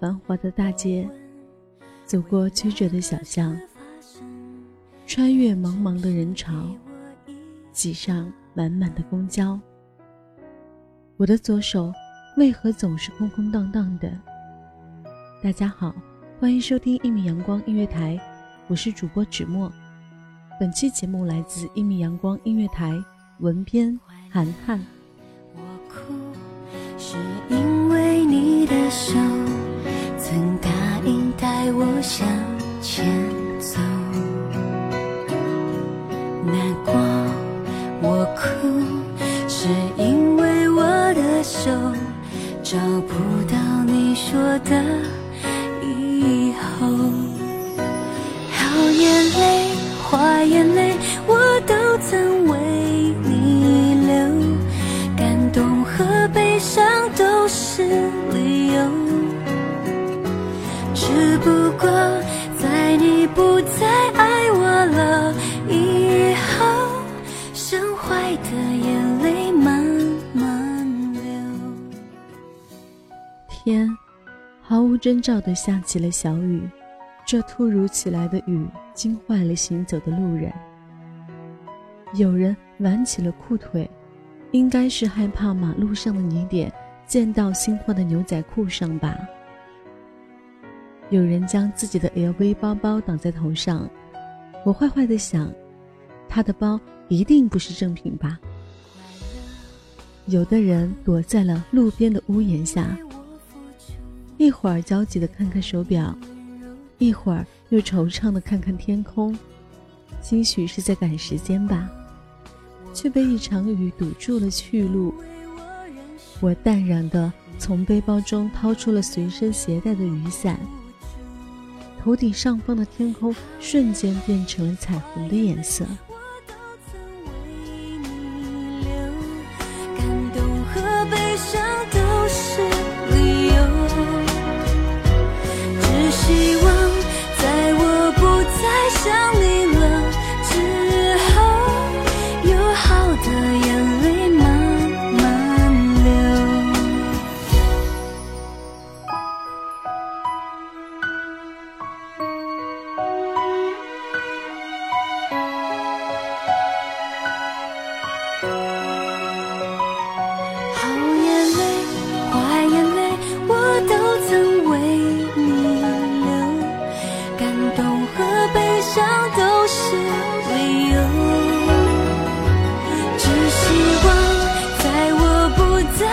繁华的大街，走过曲折的小巷，穿越茫茫的人潮，挤上满满的公交。我的左手为何总是空空荡荡的？大家好，欢迎收听一米阳光音乐台，我是主播芷墨。本期节目来自一米阳光音乐台，文编涵涵。我哭是因为你的手向前走。难过，我哭是因为我的手找不到你说的以后。好眼泪，坏眼泪，我都曾为你流。感动和悲伤都是过在你不再爱我了以后，剩坏的眼泪慢慢流。天毫无征兆的下起了小雨，这突如其来的雨惊坏了行走的路人。有人挽起了裤腿，应该是害怕马路上的泥点溅到新换的牛仔裤上吧。有人将自己的 LV 包包挡在头上，我坏坏的想，他的包一定不是正品吧。有的人躲在了路边的屋檐下，一会儿焦急的看看手表，一会儿又惆怅的看看天空，兴许是在赶时间吧，却被一场雨堵住了去路。我淡然的从背包中掏出了随身携带的雨伞，头顶上方的天空瞬间变成了彩虹的颜色。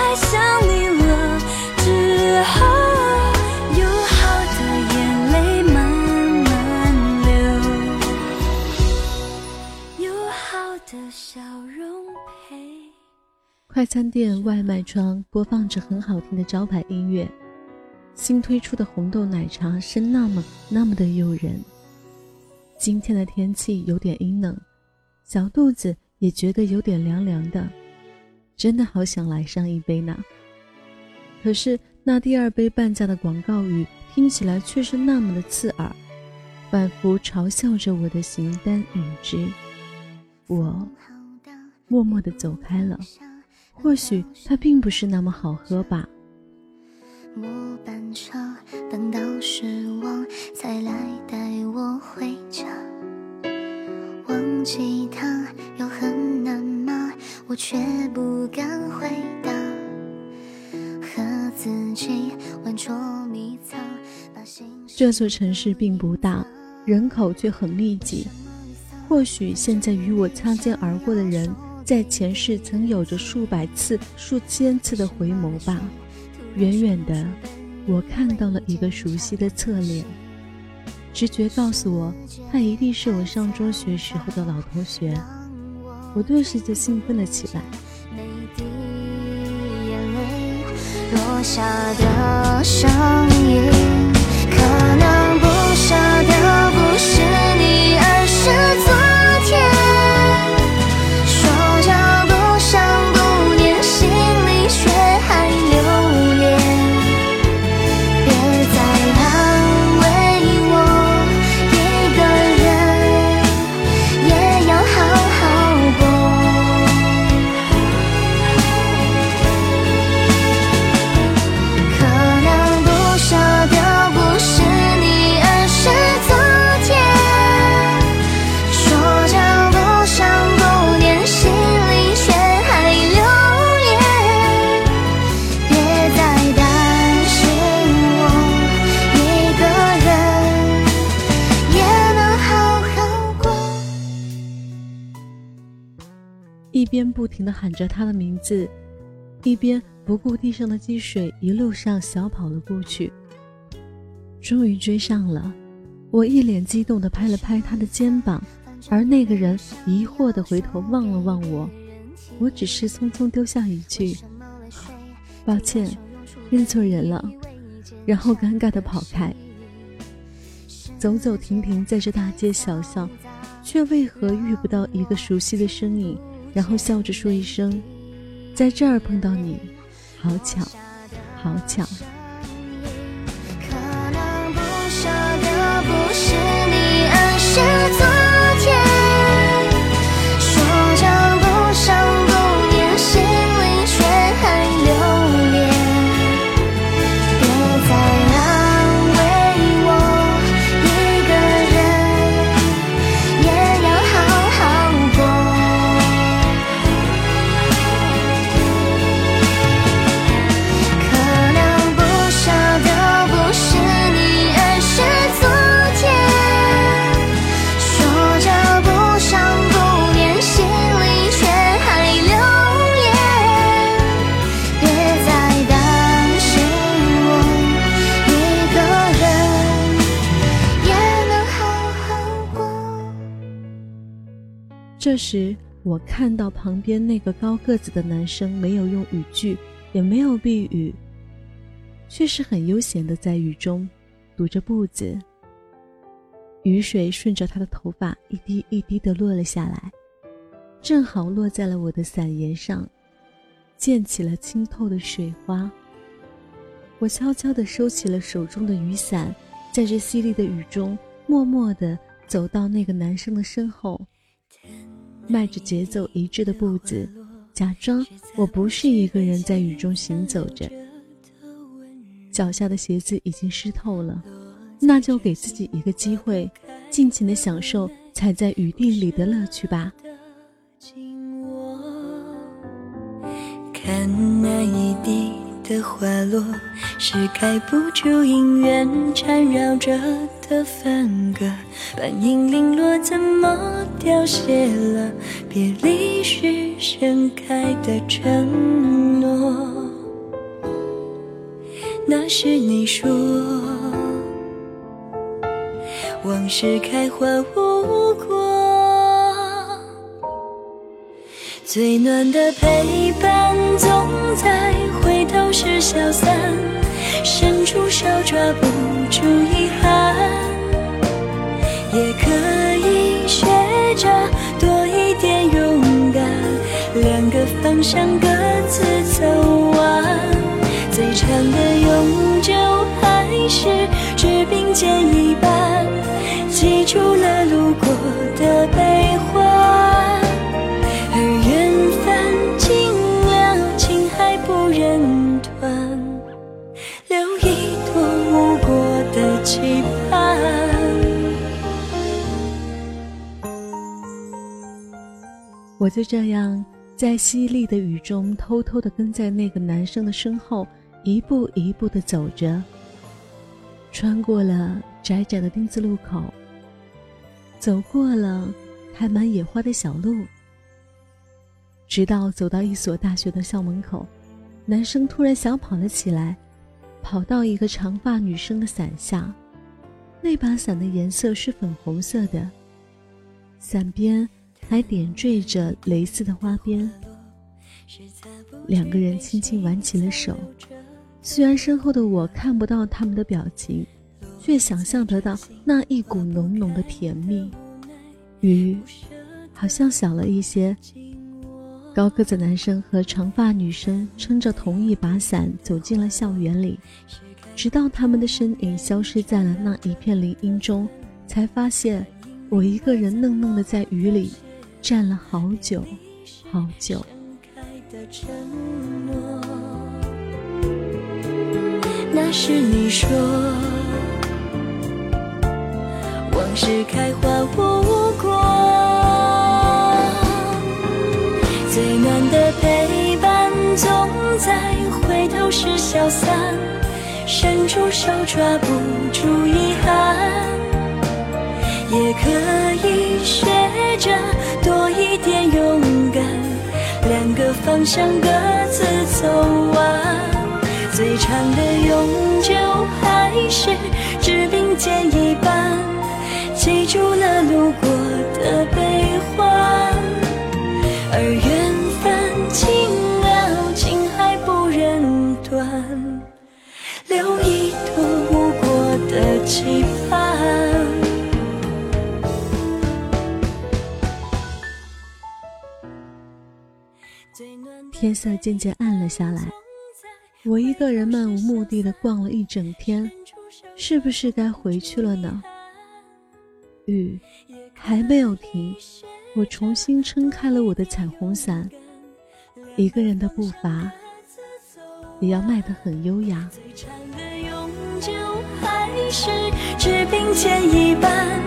不再想你了之后，有好的眼泪慢慢流，有好的笑容陪。快餐店外卖窗播放着很好听的招牌音乐，新推出的红豆奶茶是那么那么的诱人。今天的天气有点阴冷，小肚子也觉得有点凉凉的，真的好想来上一杯呢。可是那第二杯半价的广告语听起来却是那么的刺耳，仿佛嘲笑着我的形单影只。我默默地走开了。或许它并不是那么好喝吧。末班车等到失望，却不敢回答。和自己玩捉迷藏，把心这座城市并不大，人口却很密集。或许现在与我擦肩而过的人，在前世曾有着数百次、数千次的回眸吧。远远的，我看到了一个熟悉的侧脸，直觉告诉我，他一定是我上中学时候的老同学。我顿时就兴奋了起来。每一滴眼泪落下的声音，可能不舍得不是你，而是边不停地喊着他的名字，一边不顾地上的积水，一路上小跑了过去。终于追上了，我一脸激动地拍了拍他的肩膀，而那个人疑惑地回头望了望我，我只是匆匆丢下一句：“抱歉，认错人了。”然后尴尬地跑开。走走停停在这大街小巷，却为何遇不到一个熟悉的身影？然后笑着说一声：“在这儿碰到你，好巧，好巧。”这时，我看到旁边那个高个子的男生没有用语句，也没有避雨，却是很悠闲的在雨中踱着步子。雨水顺着他的头发一滴一滴的落了下来，正好落在了我的伞沿上，溅起了清透的水花。我悄悄地收起了手中的雨伞，在这淅沥的雨中，默默地走到那个男生的身后。迈着节奏一致的步子，假装我不是一个人在雨中行走着。脚下的鞋子已经湿透了，那就给自己一个机会，尽情的享受踩在雨地里的乐趣吧。看那一滴的花落，是盖不住姻缘缠绕着的分割。半影零落，怎么凋谢了？别离时盛开的承诺。那是你说，往事开花无果，最暖的陪伴总在回头时消散，伸出手抓不住遗憾。也可以学着多一点勇敢，两个方向各自走完。最长的永久还是只并肩一半，记住了我就这样在淅沥的雨中，偷偷地跟在那个男生的身后，一步一步地走着。穿过了窄窄的丁字路口，走过了开满野花的小路，直到走到一所大学的校门口，男生突然小跑了起来，跑到一个长发女生的伞下，那把伞的颜色是粉红色的，伞边。还点缀着蕾丝的花边，两个人轻轻挽起了手。虽然身后的我看不到他们的表情，却想象得到那一股浓浓的甜蜜。雨好像小了一些。高个子男生和长发女生撑着同一把伞走进了校园里，直到他们的身影消失在了那一片林荫中，才发现我一个人愣愣的在雨里。站了好久，好久。那是你说，往事开花无果，最暖的陪伴总在回头时消散，伸出手抓不住遗憾，也可以学着。想各自走完。最长的永久还是只并肩一半，记住了路过的背天色渐渐暗了下来，我一个人漫无目的的逛了一整天，是不是该回去了呢？雨还没有停，我重新撑开了我的彩虹伞，一个人的步伐也要迈得很优雅。最的永久还是只并肩一半，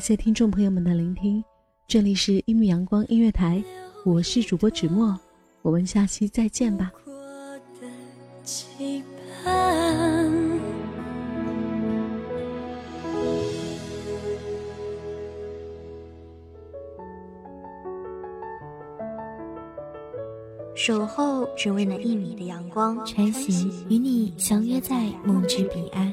谢听众朋友们的聆听，这里是一米阳光音乐台，我是主播芷墨，我们下期再见吧。期盼。守候只为那一米的阳光，穿行与你相约在梦之彼岸。